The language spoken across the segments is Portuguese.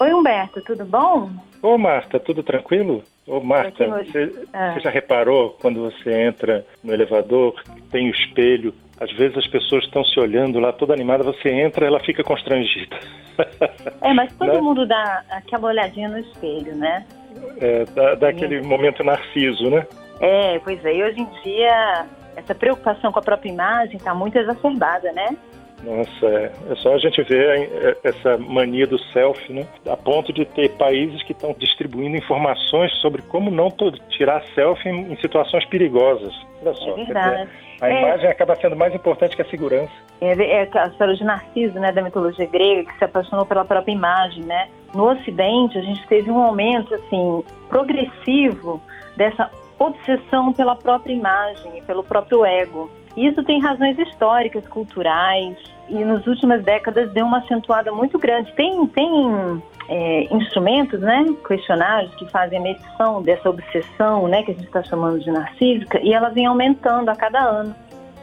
Oi, Humberto, tudo bom? Ô, Marta, tudo tranquilo? Ô, Marta, você, ah. você já reparou quando você entra no elevador, tem o espelho, às vezes as pessoas estão se olhando lá toda animada, você entra ela fica constrangida. É, mas todo né? mundo dá aquela olhadinha no espelho, né? É, dá, dá aquele momento narciso, né? É, pois é, e hoje em dia essa preocupação com a própria imagem está muito exacerbada, né? Nossa, é, é, só a gente ver é, essa mania do selfie, né? A ponto de ter países que estão distribuindo informações sobre como não tirar selfie em, situações perigosas. Olha só. É verdade. Dizer, a é, imagem acaba sendo mais importante que a segurança. É, é a história de Narciso, né, da mitologia grega, que se apaixonou pela própria imagem, né? No Ocidente, a gente teve um aumento, assim, progressivo dessa obsessão pela própria imagem, pelo próprio ego. Isso tem razões históricas, culturais, e nas últimas décadas deu uma acentuada muito grande. Tem, tem é, instrumentos, né, questionários que fazem a medição dessa obsessão, né, que a gente está chamando de narcísica, e ela vem aumentando a cada ano.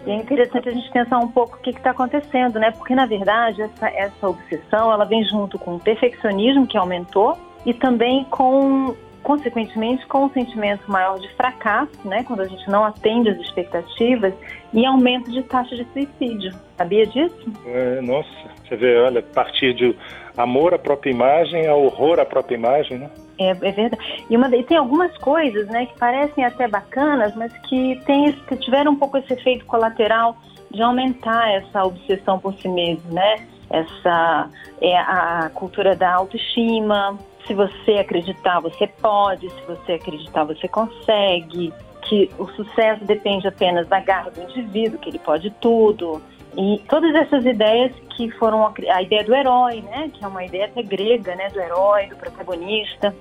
E é interessante a gente pensar um pouco o que está acontecendo, né? Porque na verdade essa, essa obsessão ela vem junto com o perfeccionismo que aumentou e também com consequentemente com um sentimento maior de fracasso, né, quando a gente não atende às expectativas, e aumento de taxa de suicídio. Sabia disso? É, nossa, você vê, olha, partir de amor à própria imagem a horror à própria imagem, né? É, é verdade. E, uma, e tem algumas coisas, né, que parecem até bacanas, mas que, tem, que tiveram um pouco esse efeito colateral de aumentar essa obsessão por si mesmo, né? Essa é a cultura da autoestima, se você acreditar, você pode, se você acreditar, você consegue, que o sucesso depende apenas da garra do indivíduo, que ele pode tudo. E todas essas ideias que foram a, ideia do herói, né, que é uma ideia até grega, né, do herói, do protagonista.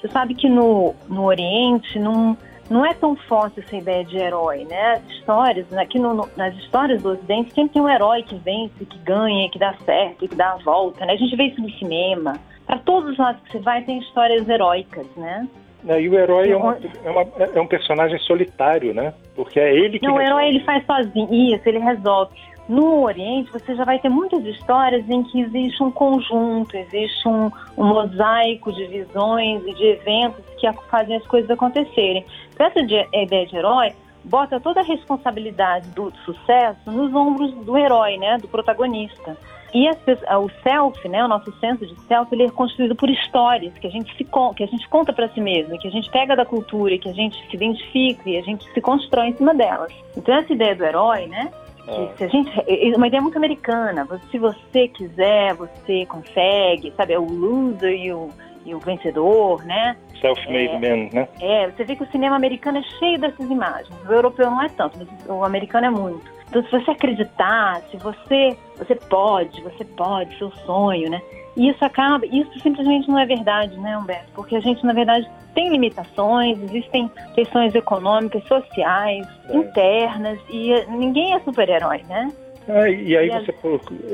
Você sabe que no, no Oriente não, não é tão forte essa ideia de herói, né? As histórias, aqui no, no, nas histórias do Ocidente sempre tem um herói que vence, que ganha, que dá certo, que dá a volta, né? A gente vê isso no cinema, para todos os lados que você vai tem histórias heróicas, né? E o herói é, uma, é, uma, é, um personagem solitário, né? Porque é ele que. Não, o herói ele faz sozinho. Isso, ele resolve. No Oriente, você já vai ter muitas histórias em que existe um conjunto, existe um, um mosaico de visões e de eventos que fazem as coisas acontecerem. Então, essa ideia de herói bota toda a responsabilidade do sucesso nos ombros do herói, né? Do protagonista. E as, o self, né, o nosso senso de self, ele é construído por histórias que a gente se que a gente conta para si mesmo, que a gente pega da cultura, que a gente se identifica e a gente se constrói em cima delas. Então essa ideia do herói, né, que ah. se a gente é, é uma ideia muito americana. Se você quiser, você consegue, sabe? É o loser e o, e o vencedor, né? Self-made é, man, né? É, você vê que o cinema americano é cheio dessas imagens. O europeu não é tanto, mas o americano é muito. Então, se você acreditar, se você, você pode, você pode, seu sonho, né? E isso acaba, isso simplesmente não é verdade, né, Humberto? Porque a gente, na verdade, tem limitações, existem questões econômicas, sociais, é. internas, e ninguém é super-herói, né? É, e aí você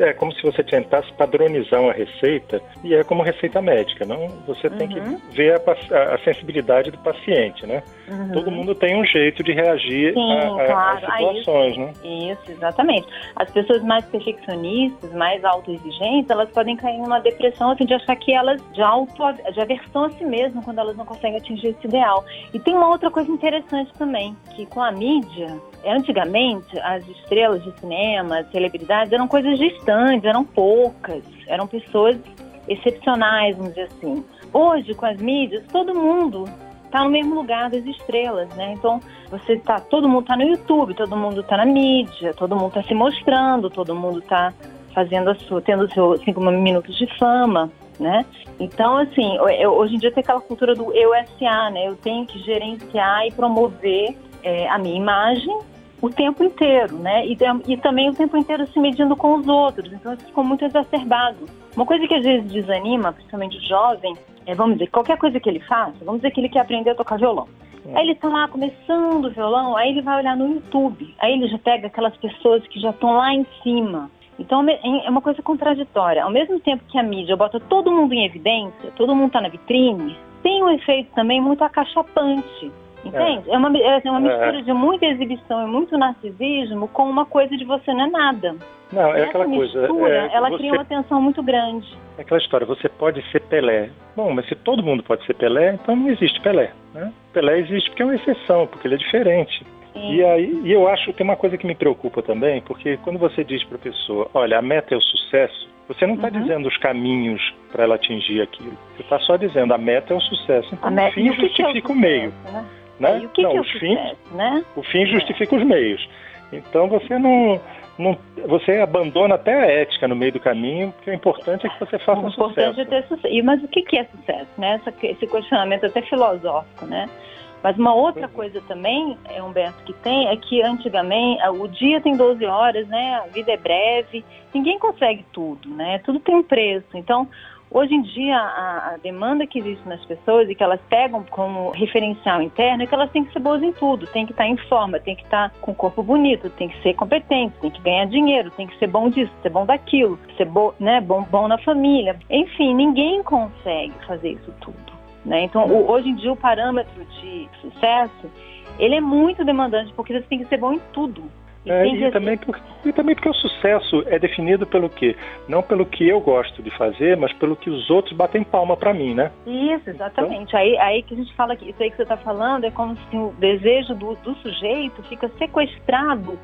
é como se você tentasse padronizar uma receita e é como receita médica, não? Você tem uhum. que ver a, a, sensibilidade do paciente, né? Uhum. Todo mundo tem um jeito de reagir Sim, a, claro. às situações, isso, né? Isso, exatamente. As pessoas mais perfeccionistas, mais autoexigentes, elas podem cair numa depressão assim de achar que elas de auto de aversão a si mesmo quando elas não conseguem atingir esse ideal. E tem uma outra coisa interessante também, que com a mídia, antigamente as estrelas de cinema, celebridades eram coisas distantes, eram poucas, eram pessoas excepcionais, vamos dizer assim. Hoje, com as mídias, todo mundo está no mesmo lugar das estrelas, né? Então, você tá, todo mundo está no YouTube, todo mundo está na mídia, todo mundo está se mostrando, todo mundo está fazendo a sua, tendo seus cinco minutos de fama, né? Então, assim, eu, hoje em dia tem aquela cultura do eu SA, né? Eu tenho que gerenciar e promover é, a minha imagem o tempo inteiro, né? E, e, também o tempo inteiro se medindo com os outros. Então isso ficou muito exacerbado. Uma coisa que às vezes desanima, principalmente o jovem, é, vamos dizer, qualquer coisa que ele faça, vamos dizer que ele quer aprender a tocar violão. É. Aí ele está lá começando o violão, aí ele vai olhar no YouTube, aí ele já pega aquelas pessoas que já estão lá em cima. Então é uma coisa contraditória. Ao mesmo tempo que a mídia bota todo mundo em evidência, todo mundo está na vitrine, tem um efeito também muito acachapante. Entende? É, é uma, é uma é. mistura de muita exibição e muito narcisismo com uma coisa de você não é nada. Não, é aquela mistura, coisa. É, ela você... cria uma tensão muito grande. É aquela história, você pode ser Pelé. Bom, mas se todo mundo pode ser Pelé, então não existe Pelé. Né? Pelé existe porque é uma exceção, porque ele é diferente. Sim. E aí, e eu acho que tem uma coisa que me preocupa também, porque quando você diz para a pessoa, olha, a meta é o sucesso, você não está uhum. dizendo os caminhos para ela atingir aquilo. Você está só dizendo a meta é o sucesso. Então, o fim justifica o, o meio. Né? Né? E o que, não, que é o fim, sucesso, né? O fim justifica é. os meios. Então você não, não, você abandona até a ética no meio do caminho, porque o importante é que você faça o importante sucesso. É ter sucesso. Mas o que é sucesso? Né? Esse questionamento até filosófico, né? Mas uma outra coisa também, é, Humberto, que tem é que antigamente o dia tem 12 horas, né? A vida é breve, ninguém consegue tudo, né? Tudo tem um preço. Então, Hoje em dia, a, a, demanda que existe nas pessoas e que elas pegam como referencial interno é que elas têm que ser boas em tudo, tem que estar em forma, tem que estar com o corpo bonito, tem que ser competente, tem que ganhar dinheiro, tem que ser bom disso, ser bom daquilo, ser bo, né, bom, bom na família. Enfim, ninguém consegue fazer isso tudo. Né? Então, o, hoje em dia, o parâmetro de sucesso ele é muito demandante porque você tem que ser bom em tudo. É, e, também por, e também porque o sucesso é definido pelo quê? Não pelo que eu gosto de fazer, mas pelo que os outros batem palma para mim, né? Isso, exatamente. Então, aí, aí que a gente fala que isso aí que você está falando é como se o desejo do, do sujeito fica sequestrado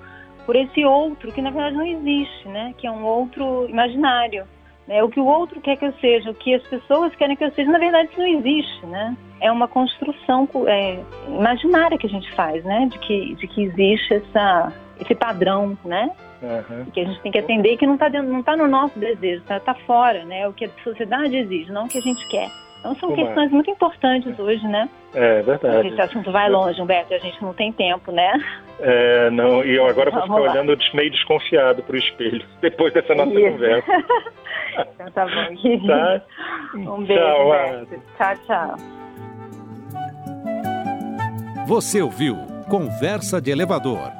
por esse outro que na verdade não existe, né? Que é um outro imaginário. Né? O que o outro quer que eu seja, o que as pessoas querem que eu seja, na verdade isso não existe, né? É uma construção é, imaginária que a gente faz, né? De que, de que existe essa esse padrão, né? Uhum. Que a gente tem que atender que não está não tá no nosso desejo, está tá fora, né? O que a sociedade exige, não o que a gente quer. Então são Como questões é? muito importantes hoje, né? É verdade. Esse assunto vai longe, Humberto, a gente não tem tempo, né? É, não, e eu agora vou ficar lá. olhando meio desconfiado para o espelho, depois dessa nossa Isso. conversa. então tá bom, Tá? Um beijo, tchau, Humberto. Tchau, tchau. Você ouviu Conversa de Elevador